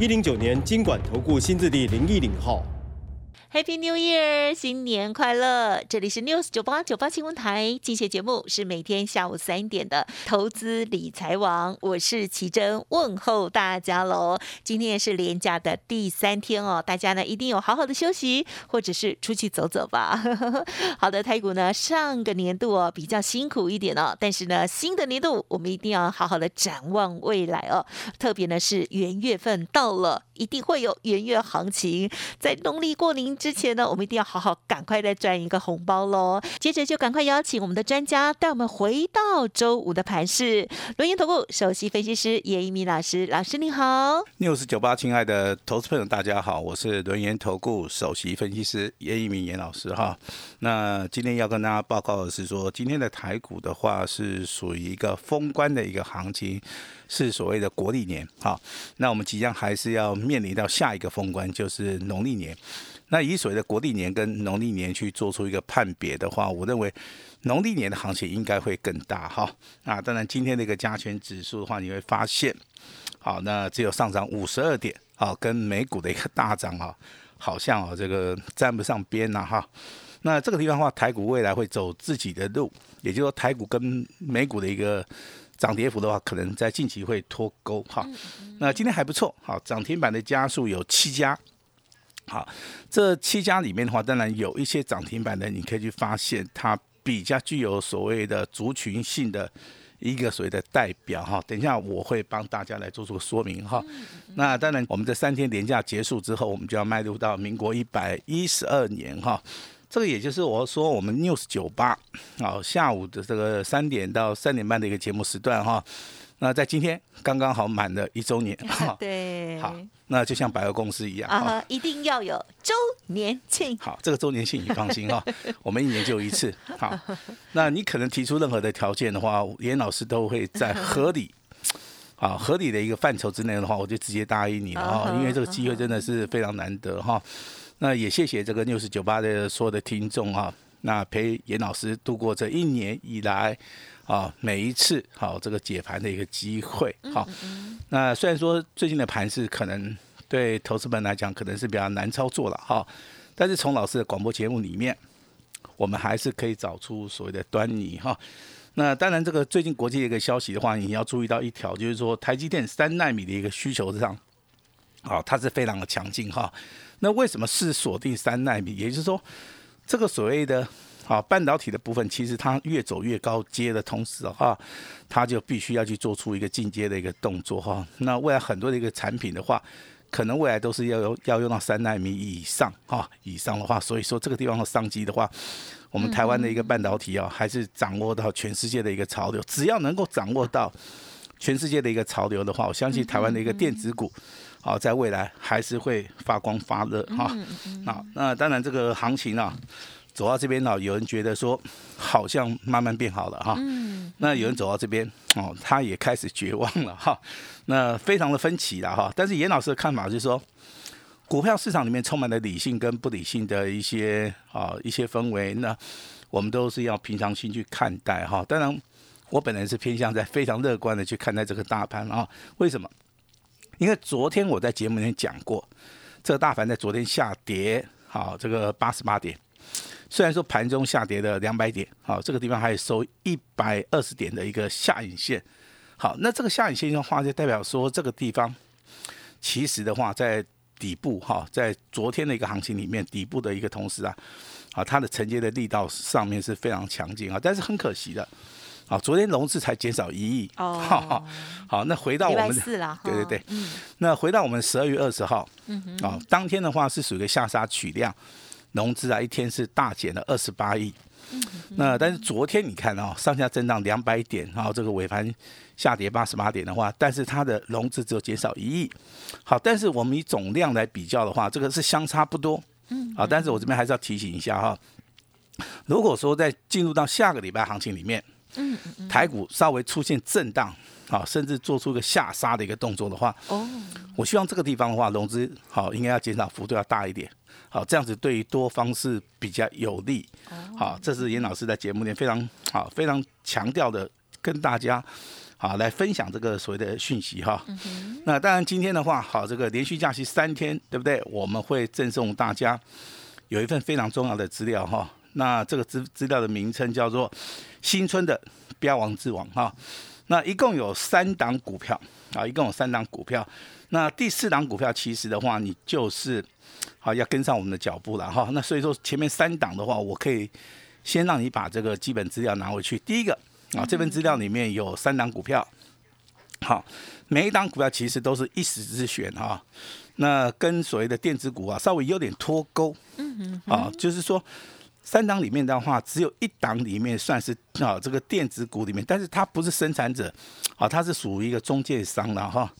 一零九年经管投顾新字第零一零号。Happy New Year，新年快乐！这里是 News 九八九八新闻台，进行节目是每天下午三点的投资理财王，我是奇珍，问候大家喽。今天也是连假的第三天哦，大家呢一定有好好的休息，或者是出去走走吧。好的，台股呢上个年度哦比较辛苦一点哦，但是呢新的年度我们一定要好好的展望未来哦，特别呢是元月份到了，一定会有元月行情，在农历过年之前呢，我们一定要好好赶快再赚一个红包喽。接着就赶快邀请我们的专家带我们回到周五的盘市，轮研投顾首席分析师叶一鸣老师，老师你好。news 九八，亲爱的投资朋友，大家好，我是轮研投顾首席分析师叶一鸣严老师哈。那今天要跟大家报告的是说，今天的台股的话是属于一个封关的一个行情，是所谓的国历年哈。那我们即将还是要面临到下一个封关，就是农历年。那以所谓的国历年跟农历年去做出一个判别的话，我认为农历年的行情应该会更大哈。那当然，今天的一个加权指数的话，你会发现。好，那只有上涨五十二点，啊，跟美股的一个大涨啊，好像啊这个沾不上边呐哈。那这个地方的话，台股未来会走自己的路，也就是说台股跟美股的一个涨跌幅的话，可能在近期会脱钩哈。那今天还不错，好，涨停板的家数有七家。好，这七家里面的话，当然有一些涨停板的，你可以去发现它比较具有所谓的族群性的。一个所谓的代表哈，等一下我会帮大家来做出个说明哈。那当然，我们这三天连假结束之后，我们就要迈入到民国一百一十二年哈。这个也就是我说我们 News 九八啊下午的这个三点到三点半的一个节目时段哈。那在今天刚刚好满了一周年 哈。对，好，那就像百货公司一样哈。啊哈，一定要有周年庆。好，这个周年庆你放心哈，我们一年就一次。好，那你可能提出任何的条件的话，严老师都会在合理。啊，合理的一个范畴之内的话，我就直接答应你了哈，因为这个机会真的是非常难得哈。那也谢谢这个六十九八的所有的听众哈，那陪严老师度过这一年以来啊每一次好这个解盘的一个机会好。那虽然说最近的盘是可能对投资们来讲可能是比较难操作了哈，但是从老师的广播节目里面，我们还是可以找出所谓的端倪哈。那当然，这个最近国际的一个消息的话，你要注意到一条，就是说台积电三纳米的一个需求上，啊，它是非常的强劲哈。那为什么是锁定三纳米？也就是说，这个所谓的啊半导体的部分，其实它越走越高阶的同时哈，它就必须要去做出一个进阶的一个动作哈。那未来很多的一个产品的话，可能未来都是要用要用到三纳米以上哈，以上的话，所以说这个地方的商机的话。我们台湾的一个半导体啊，还是掌握到全世界的一个潮流。只要能够掌握到全世界的一个潮流的话，我相信台湾的一个电子股，啊，在未来还是会发光发热哈。那那当然这个行情啊，走到这边呢，有人觉得说好像慢慢变好了哈。那有人走到这边哦，他也开始绝望了哈。那非常的分歧了哈。但是严老师的看法就是说。股票市场里面充满了理性跟不理性的一些啊一些氛围，那我们都是要平常心去看待哈。当然，我本人是偏向在非常乐观的去看待这个大盘啊。为什么？因为昨天我在节目里面讲过，这个大盘在昨天下跌，好，这个八十八点，虽然说盘中下跌了两百点，好，这个地方还收一百二十点的一个下影线，好，那这个下影线的话，就代表说这个地方其实的话在。底部哈，在昨天的一个行情里面，底部的一个同时啊，啊，它的承接的力道上面是非常强劲啊，但是很可惜的，啊，昨天融资才减少一亿。哦，好，那回到我们 对对对，那回到我们十二月二十号，嗯啊，当天的话是属于下杀取量，融资啊一天是大减了二十八亿，那但是昨天你看啊，上下震荡两百点，然后这个尾盘下跌八十八点的话，但是它的融资只有减少一亿。好，但是我们以总量来比较的话，这个是相差不多。嗯，好，但是我这边还是要提醒一下哈，如果说在进入到下个礼拜行情里面，台股稍微出现震荡，好，甚至做出一个下杀的一个动作的话，哦，我希望这个地方的话，融资好应该要减少幅度要大一点，好，这样子对于多方是比较有利。好，这是严老师在节目里非常好、非常强调的，跟大家好来分享这个所谓的讯息哈。那当然今天的话，好，这个连续假期三天，对不对？我们会赠送大家有一份非常重要的资料哈。那这个资资料的名称叫做新春的标王之王哈。那一共有三档股票啊，一共有三档股票。那第四档股票其实的话，你就是好要跟上我们的脚步了哈。那所以说前面三档的话，我可以先让你把这个基本资料拿回去。第一个啊，这份资料里面有三档股票，好，每一档股票其实都是一时之选哈。那跟所谓的电子股啊，稍微有点脱钩，嗯嗯，啊，就是说。三档里面的话，只有一档里面算是啊这个电子股里面，但是它不是生产者，啊它是属于一个中介商了哈。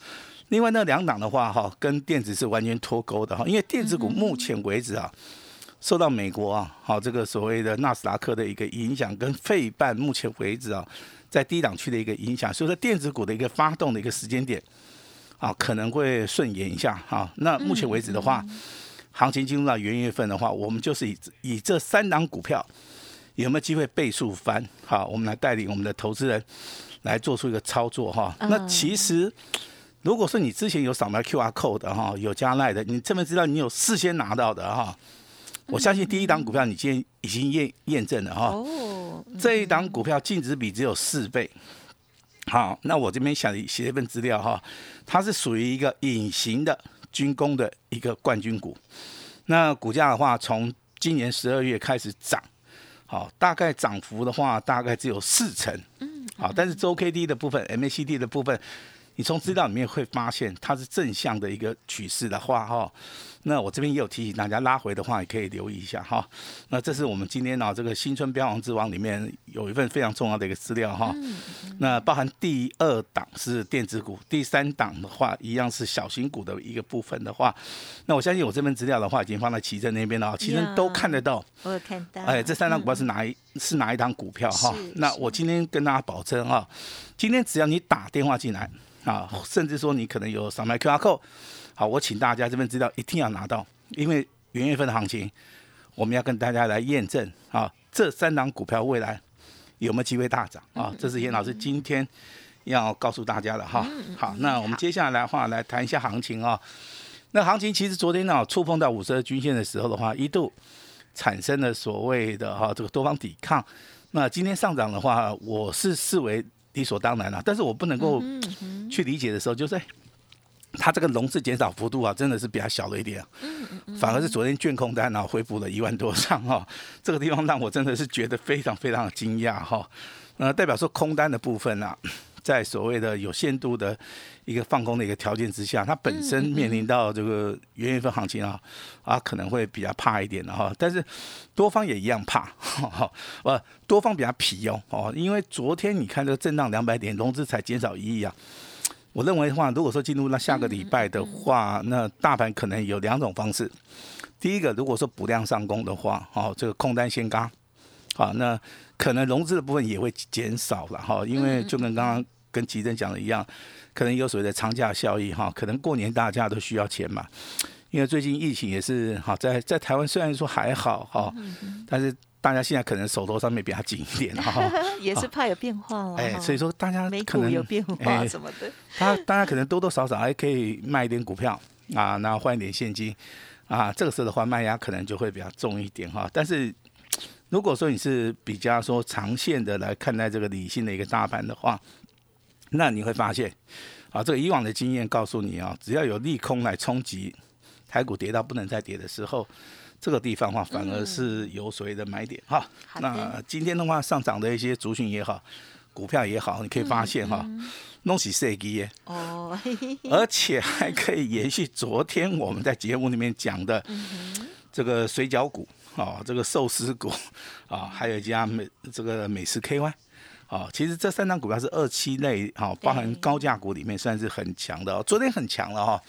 另外那两档的话哈，跟电子是完全脱钩的哈，因为电子股目前为止啊，受到美国啊好这个所谓的纳斯达克的一个影响，跟费半目前为止啊在低档区的一个影响，所以说电子股的一个发动的一个时间点啊可能会顺延一下哈。那目前为止的话。行情进入到元月份的话，我们就是以以这三档股票有没有机会倍数翻？好，我们来带领我们的投资人来做出一个操作哈。那其实如果说你之前有扫描 Q R code 的哈，有加奈的，你这边知道你有事先拿到的哈。我相信第一档股票你今天已经验验证了哈。哦。这一档股票净值比只有四倍。好，那我这边想写一份资料哈，它是属于一个隐形的。军工的一个冠军股，那股价的话，从今年十二月开始涨，好，大概涨幅的话，大概只有四成，嗯，好，但是周 K D 的部分，MACD 的部分。你从资料里面会发现它是正向的一个趋势的话，哈，那我这边也有提醒大家拉回的话，也可以留意一下哈。那这是我们今天呢这个新春标王之王里面有一份非常重要的一个资料哈。那包含第二档是电子股，第三档的话一样是小型股的一个部分的话，那我相信我这份资料的话已经放在奇正那边了，奇正都看得到。我有看到。哎，这三档股票是哪一是哪一档股票哈？那我今天跟大家保证啊，今天只要你打电话进来。啊，甚至说你可能有扫描 QR code，好，我请大家这份资料一定要拿到，因为元月份的行情，我们要跟大家来验证啊，这三档股票未来有没有机会大涨啊？这是严老师今天要告诉大家的哈。好，那我们接下来的话来谈一下行情啊。那行情其实昨天呢触碰到五十日均线的时候的话，一度产生了所谓的哈这个多方抵抗。那今天上涨的话，我是视为。理所当然了，但是我不能够去理解的时候，就是它这个融资减少幅度啊，真的是比较小了一点，反而是昨天卷空单啊恢复了一万多张哈，这个地方让我真的是觉得非常非常的惊讶哈，那代表说空单的部分呢。在所谓的有限度的一个放空的一个条件之下，它本身面临到这个元月份行情啊，啊可能会比较怕一点的哈。但是多方也一样怕，哈，呃，多方比较皮哦，哦，因为昨天你看这个震荡两百点，融资才减少一亿啊。我认为的话，如果说进入那下个礼拜的话，那大盘可能有两种方式。第一个，如果说补量上攻的话，哦，这个空单先嘎，好，那可能融资的部分也会减少了哈，因为就跟刚刚。跟吉珍讲的一样，可能有所谓的长假效益哈，可能过年大家都需要钱嘛。因为最近疫情也是哈，在在台湾虽然说还好哈，但是大家现在可能手头上面比较紧一点 哈，也是怕有变化了。哎，所以说大家可能有变化什么的，他大家可能多多少少还可以卖一点股票啊，然后换一点现金啊，这个时候的话卖压可能就会比较重一点哈。但是如果说你是比较说长线的来看待这个理性的一个大盘的话，那你会发现，啊，这个以往的经验告诉你啊，只要有利空来冲击台股跌到不能再跌的时候，这个地方话反而是有所谓的买点哈。那今天的话上涨的一些族群也好，股票也好，你可以发现哈，弄起设计耶哦，而且还可以延续昨天我们在节目里面讲的这个水饺股哦，这个寿司股啊，还有一家美这个美食 KY。哦，其实这三张股票是二期类，哈，包含高价股里面算是很强的哦。昨天很强了哈，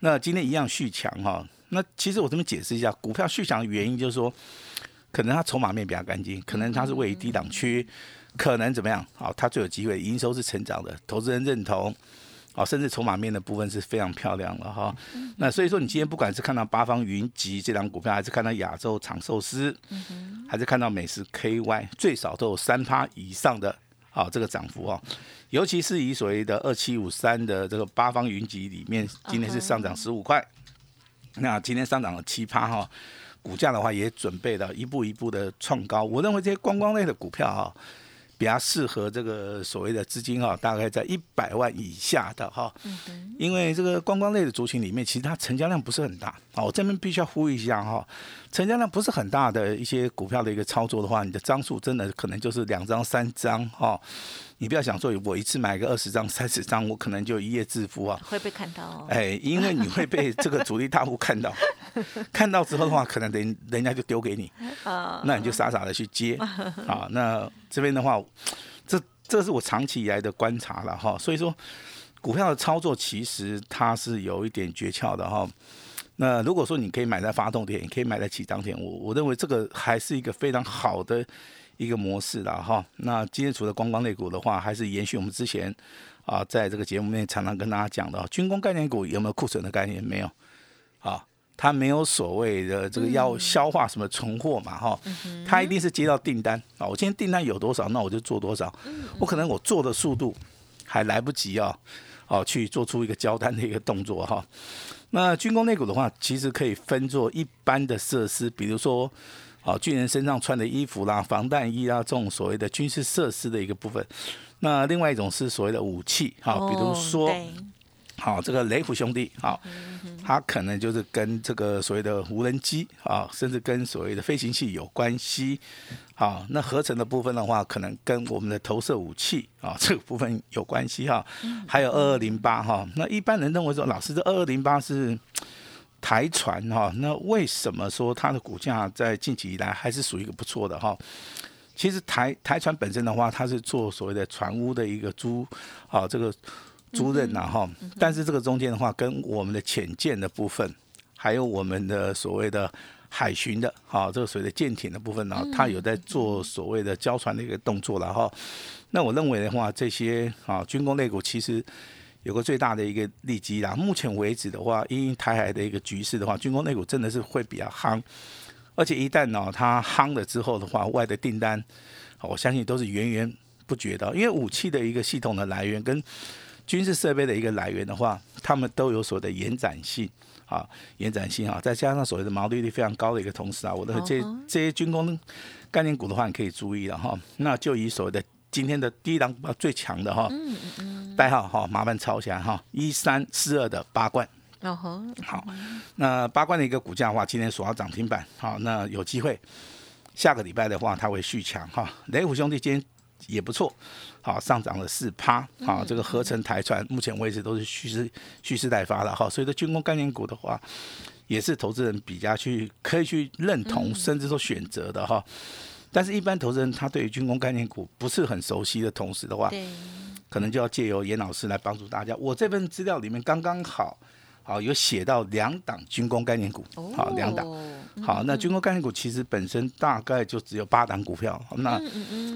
那今天一样续强哈。那其实我这边解释一下，股票续强的原因就是说，可能它筹码面比较干净，可能它是位于低档区，可能怎么样？好，它最有机会营收是成长的，投资人认同。哦，甚至筹码面的部分是非常漂亮的哈。那所以说，你今天不管是看到八方云集这张股票，还是看到亚洲长寿司，还是看到美食 KY，最少都有三趴以上的啊这个涨幅哦。尤其是以所谓的二七五三的这个八方云集里面，今天是上涨十五块，那今天上涨了七趴哈。股价的话也准备了一步一步的创高。我认为这些观光类的股票哈。比较适合这个所谓的资金哈，大概在一百万以下的哈，因为这个观光类的族群里面，其实它成交量不是很大啊。我这边必须要呼吁一下哈，成交量不是很大的一些股票的一个操作的话，你的张数真的可能就是两张三张哈。你不要想说，我一次买个二十张、三十张，我可能就一夜致富啊！会被看到。哎，因为你会被这个主力大户看到，看到之后的话，可能人人家就丢给你，那你就傻傻的去接啊。那这边的话，这这是我长期以来的观察了哈。所以说，股票的操作其实它是有一点诀窍的哈。那如果说你可以买在发动点，也可以买在起涨点，我我认为这个还是一个非常好的。一个模式了哈，那今天除了观光类股的话，还是延续我们之前啊，在这个节目里面常常跟大家讲的，军工概念股有没有库存的概念？没有，啊，它没有所谓的这个要消化什么存货嘛哈，它一定是接到订单啊，我今天订单有多少，那我就做多少，我可能我做的速度还来不及啊，哦，去做出一个交单的一个动作哈。那军工类股的话，其实可以分作一般的设施，比如说。好，军人身上穿的衣服啦，防弹衣啊，这种所谓的军事设施的一个部分。那另外一种是所谓的武器，好，比如说，好，这个雷虎兄弟，好，他可能就是跟这个所谓的无人机啊，甚至跟所谓的飞行器有关系。好，那合成的部分的话，可能跟我们的投射武器啊 这个部分有关系哈。还有二二零八哈，那一般人认为说，老师这二二零八是。台船哈，那为什么说它的股价在近期以来还是属于一个不错的哈？其实台台船本身的话，它是做所谓的船坞的一个租，啊这个租赁呐哈。但是这个中间的话，跟我们的浅舰的部分，还有我们的所谓的海巡的，啊这个所谓的舰艇的部分呢，它有在做所谓的交船的一个动作了哈。那我认为的话，这些啊军工类股其实。有个最大的一个利基啦。目前为止的话，因台海的一个局势的话，军工内股真的是会比较夯，而且一旦呢它夯了之后的话，外的订单，我相信都是源源不绝的。因为武器的一个系统的来源跟军事设备的一个来源的话，他们都有所的延展性啊，延展性啊，再加上所谓的毛利率非常高的一个同时啊，我的这这些军工概念股的话，你可以注意了哈。那就以所谓的今天的第一档最强的哈。代号哈，麻烦抄起来哈，一三四二的八冠。哦吼，好，那八冠的一个股价的话，今天锁到涨停板。好，那有机会下个礼拜的话，它会续强哈。雷虎兄弟今天也不错，好，上涨了四趴。好，这个合成台船目前为止都是蓄势蓄势待发的哈。所以说军工概念股的话，也是投资人比较去可以去认同，甚至说选择的哈。但是，一般投资人他对于军工概念股不是很熟悉的同时的话，可能就要借由严老师来帮助大家。我这份资料里面刚刚好，好有写到两档军工概念股，好两档。好，那军工概念股其实本身大概就只有八档股票。那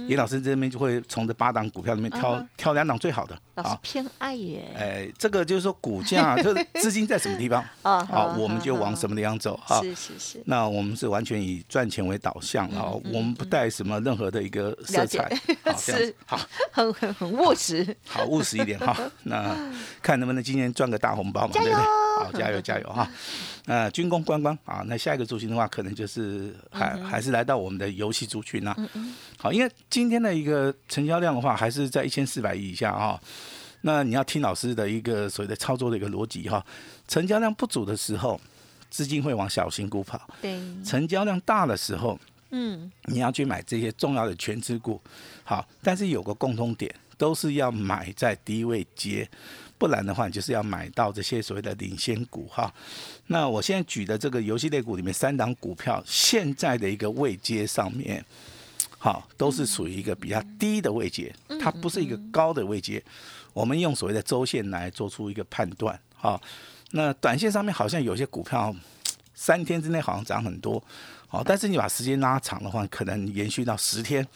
严老师这边就会从这八档股票里面挑挑两档最好的。老师偏爱耶。哎，这个就是说股价，就是 资金在什么地方啊？好，我们就往什么地方走。是是是。那我们是完全以赚钱为导向，然后我们不带什么任何的一个色彩。好，是好，很很很务实。好务实一点哈。那看能不能今年赚个大红包嘛？对不对？好，加油加油哈。呃，军工观光啊，那下一个族群的话，可能就是还还是来到我们的游戏族群呐。好，因为今天的一个成交量的话，还是在一千四百亿以下啊。那你要听老师的一个所谓的操作的一个逻辑哈，成交量不足的时候，资金会往小型股跑；对，成交量大的时候，嗯，你要去买这些重要的全资股。好，但是有个共通点，都是要买在低位接。不然的话，你就是要买到这些所谓的领先股哈。那我现在举的这个游戏类股里面三档股票，现在的一个位阶上面，好，都是属于一个比较低的位阶，它不是一个高的位阶。我们用所谓的周线来做出一个判断，哈，那短线上面好像有些股票三天之内好像涨很多，好，但是你把时间拉长的话，可能延续到十天，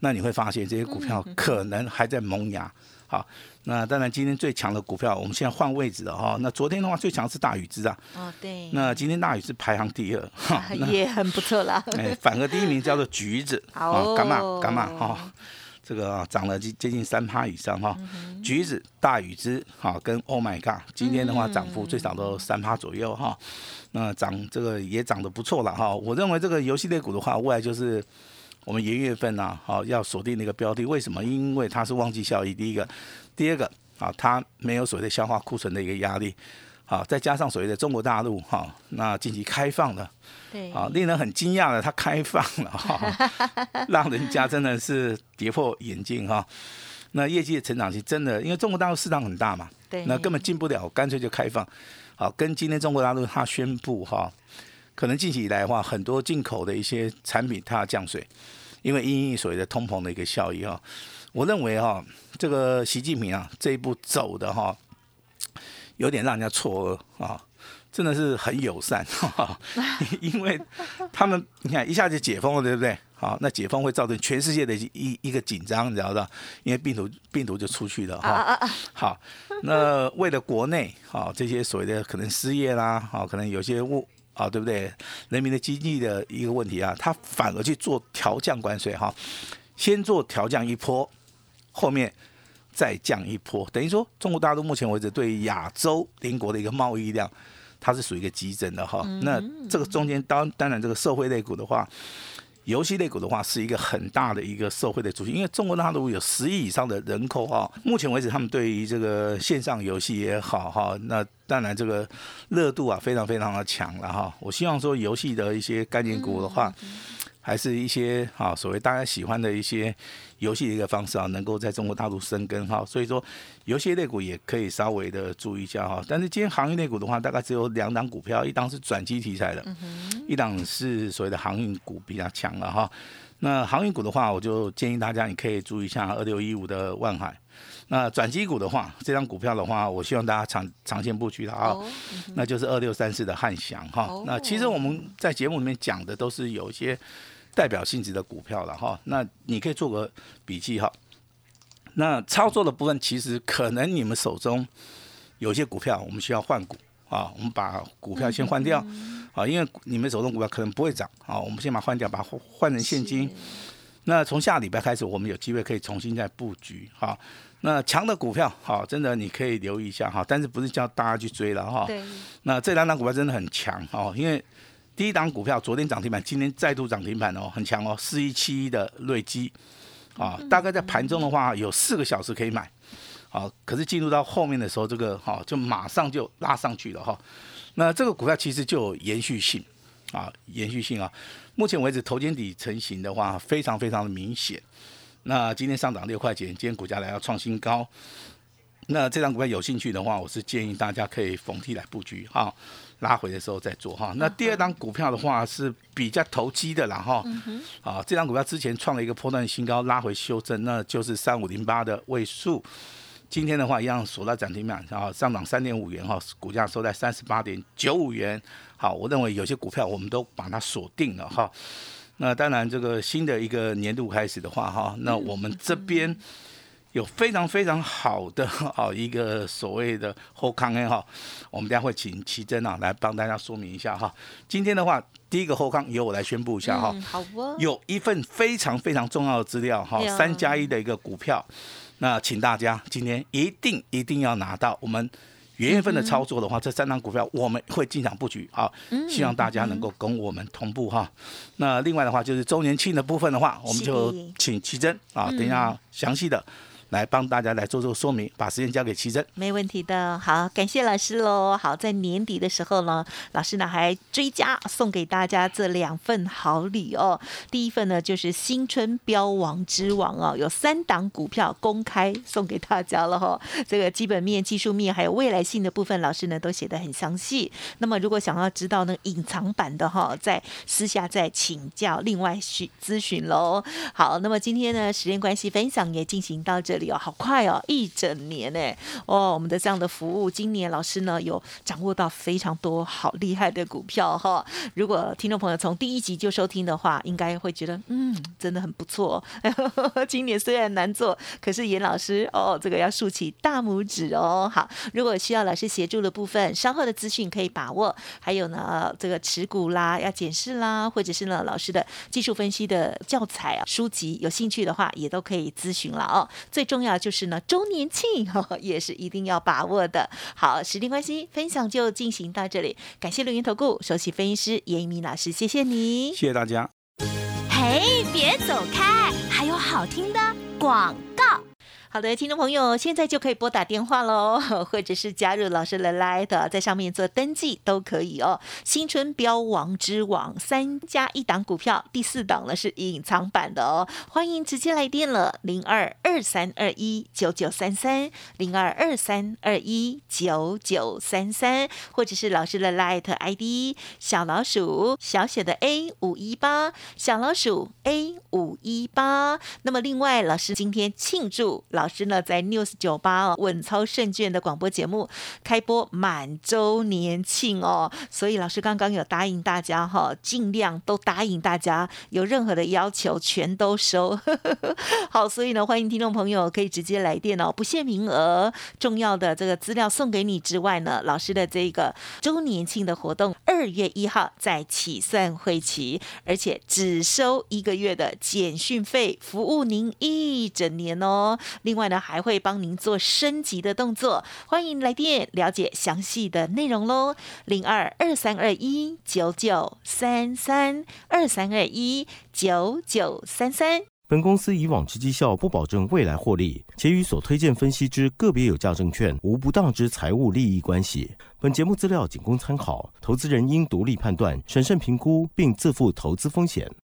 那你会发现这些股票可能还在萌芽，好。那当然，今天最强的股票，我们现在换位置了哈。那昨天的话，最强是大禹之啊。哦，对。那今天大禹是排行第二，哈 也很不错了。哎，反而第一名叫做橘子，好，干嘛干嘛哈？这个涨了接接近三趴以上哈。橘子、大禹之，哈，跟 Oh my God，今天的话涨幅最少都三趴左右哈。那涨这个也涨得不错了哈。我认为这个游戏类股的话，未来就是我们元月份呐，好要锁定那个标的。为什么？因为它是旺季效益，第一个。第二个啊，它没有所谓的消化库存的一个压力，好，再加上所谓的中国大陆哈，那近期开放了，对，啊，令人很惊讶的，它开放了哈，让人家真的是跌破眼镜哈。那业绩的成长期真的，因为中国大陆市场很大嘛，对，那根本进不了，干脆就开放。好，跟今天中国大陆它宣布哈，可能近期以来的话，很多进口的一些产品它要降税，因为因应所谓的通膨的一个效益哈。我认为哈，这个习近平啊这一步走的哈，有点让人家错愕啊，真的是很友善，因为他们你看一下就解封了，对不对？好，那解封会造成全世界的一一个紧张，你知道吧？因为病毒病毒就出去了哈。好，那为了国内啊这些所谓的可能失业啦，好，可能有些物啊，对不对？人民的经济的一个问题啊，他反而去做调降关税哈，先做调降一波。后面再降一波，等于说中国大陆目前为止对亚洲邻国的一个贸易量，它是属于一个急增的哈。那这个中间当当然这个社会类股的话，游戏类股的话是一个很大的一个社会的主题，因为中国大陆有十亿以上的人口哈。目前为止他们对于这个线上游戏也好哈，那当然这个热度啊非常非常的强了哈。我希望说游戏的一些概念股的话。还是一些啊，所谓大家喜欢的一些游戏的一个方式啊，能够在中国大陆生根哈。所以说，游戏类股也可以稍微的注意一下哈。但是今天行业类股的话，大概只有两档股票，一档是转机题材的，一档是所谓的航运股比较强了哈。那航运股的话，我就建议大家你可以注意一下二六一五的万海。那转机股的话，这张股票的话，我希望大家长长线布局的啊，那就是二六三四的汉翔哈。那其实我们在节目里面讲的都是有一些。代表性质的股票了哈，那你可以做个笔记哈。那操作的部分，其实可能你们手中有些股票，我们需要换股啊。我们把股票先换掉啊，因为你们手中股票可能不会涨啊。我们先把换掉，把换换成现金。那从下礼拜开始，我们有机会可以重新再布局哈。那强的股票，好，真的你可以留意一下哈。但是不是叫大家去追了哈？那这两档股票真的很强哦，因为。第一档股票昨天涨停板，今天再度涨停板哦，很强哦，四一七一的瑞基，啊，大概在盘中的话有四个小时可以买，好，可是进入到后面的时候，这个哈就马上就拉上去了哈。那这个股票其实就有延续性啊，延续性啊。目前为止头肩底成型的话，非常非常的明显。那今天上涨六块钱，今天股价来要创新高。那这张股票有兴趣的话，我是建议大家可以逢低来布局哈。拉回的时候再做哈，那第二档股票的话是比较投机的啦哈，啊，这张股票之前创了一个破断新高，拉回修正，那就是三五零八的位数，今天的话一样锁到涨停板，然后上涨三点五元哈，股价收在三十八点九五元，好，我认为有些股票我们都把它锁定了哈，那当然这个新的一个年度开始的话哈，那我们这边。有非常非常好的啊 一个所谓的后康 A 哈，我们等下会请奇珍啊来帮大家说明一下哈。今天的话，第一个后康由我来宣布一下哈。好哦。有一份非常非常重要的资料哈，三加一的一个股票，那请大家今天一定一定要拿到。我们元月份的操作的话，这三张股票我们会进场布局啊，希望大家能够跟我们同步哈。那另外的话就是周年庆的部分的话，我们就请奇珍啊，等一下详细的。来帮大家来做做说明，把时间交给奇珍。没问题的，好，感谢老师喽。好，在年底的时候呢，老师呢还追加送给大家这两份好礼哦。第一份呢就是新春标王之王哦，有三档股票公开送给大家了哈。这个基本面、技术面还有未来性的部分，老师呢都写得很详细。那么如果想要知道那隐藏版的哈，在私下再请教，另外询咨询喽。好，那么今天呢，时间关系，分享也进行到这好快哦，一整年呢，哦，我们的这样的服务，今年老师呢有掌握到非常多好厉害的股票哈。如果听众朋友从第一集就收听的话，应该会觉得嗯，真的很不错。今年虽然难做，可是严老师哦，这个要竖起大拇指哦。好，如果需要老师协助的部分，稍后的资讯可以把握。还有呢，这个持股啦，要检视啦，或者是呢老师的技术分析的教材啊书籍，有兴趣的话也都可以咨询了哦。最重要就是呢周年庆也是一定要把握的。好，时间关系，分享就进行到这里，感谢录音投顾首席分析师严一鸣老师，谢谢你，谢谢大家。嘿，别走开，还有好听的广告。好的，听众朋友，现在就可以拨打电话喽，或者是加入老师的 Light，在上面做登记都可以哦。新春标王之王三加一档股票，第四档呢是隐藏版的哦，欢迎直接来电了，零二二三二一九九三三，零二二三二一九九三三，或者是老师的 Light ID 小老鼠小写的 A 五一八，小老鼠 A 五一八。那么另外，老师今天庆祝。老师呢，在 News 九八哦，稳操胜券的广播节目开播满周年庆哦，所以老师刚刚有答应大家哈，尽量都答应大家，有任何的要求全都收。好，所以呢，欢迎听众朋友可以直接来电哦，不限名额。重要的这个资料送给你之外呢，老师的这个周年庆的活动，二月一号在起算会期，而且只收一个月的简讯费，服务您一整年哦。另外呢，还会帮您做升级的动作，欢迎来电了解详细的内容喽。零二二三二一九九三三二三二一九九三三。本公司以往之绩效不保证未来获利，且与所推荐分析之个别有价证券无不当之财务利益关系。本节目资料仅供参考，投资人应独立判断、审慎评估，并自负投资风险。